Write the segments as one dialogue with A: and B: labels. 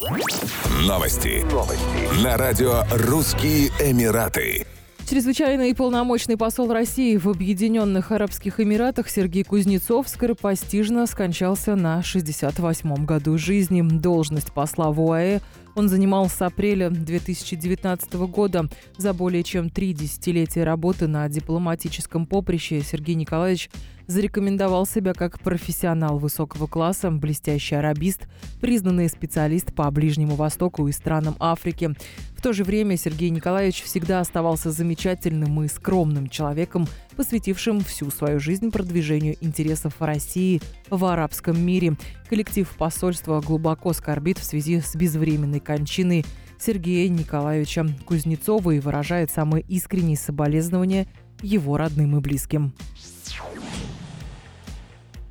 A: Новости. Новости. На радио «Русские Эмираты».
B: Чрезвычайный и полномочный посол России в Объединенных Арабских Эмиратах Сергей Кузнецов скоропостижно скончался на 68-м году жизни. Должность посла в УАЭ он занимал с апреля 2019 года. За более чем три десятилетия работы на дипломатическом поприще Сергей Николаевич зарекомендовал себя как профессионал высокого класса, блестящий арабист, признанный специалист по Ближнему Востоку и странам Африки. В то же время Сергей Николаевич всегда оставался замечательным и скромным человеком, посвятившим всю свою жизнь продвижению интересов России в арабском мире. Коллектив посольства глубоко скорбит в связи с безвременной кончиной Сергея Николаевича Кузнецова и выражает самые искренние соболезнования его родным и близким.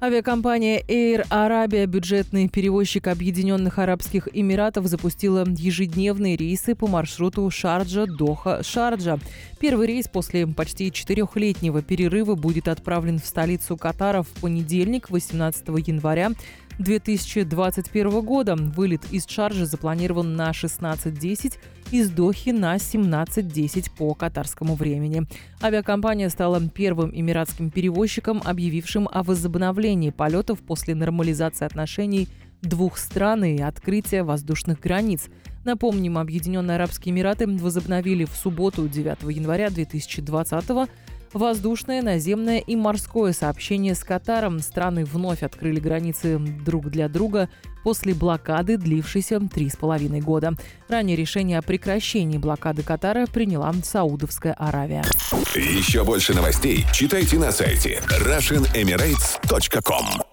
B: Авиакомпания Air Arabia, бюджетный перевозчик Объединенных Арабских Эмиратов, запустила ежедневные рейсы по маршруту Шарджа-Доха-Шарджа. Первый рейс после почти четырехлетнего перерыва будет отправлен в столицу Катара в понедельник, 18 января 2021 года. Вылет из Шарджа запланирован на 16.10, из Дохи на 17.10 по катарскому времени. Авиакомпания стала первым эмиратским перевозчиком, объявившим о возобновлении полетов после нормализации отношений двух стран и открытия воздушных границ. Напомним, Объединенные Арабские Эмираты возобновили в субботу 9 января 2020 года воздушное, наземное и морское сообщение с Катаром. Страны вновь открыли границы друг для друга после блокады, длившейся три с половиной года. Ранее решение о прекращении блокады Катара приняла Саудовская Аравия.
A: Еще больше новостей читайте на сайте RussianEmirates.com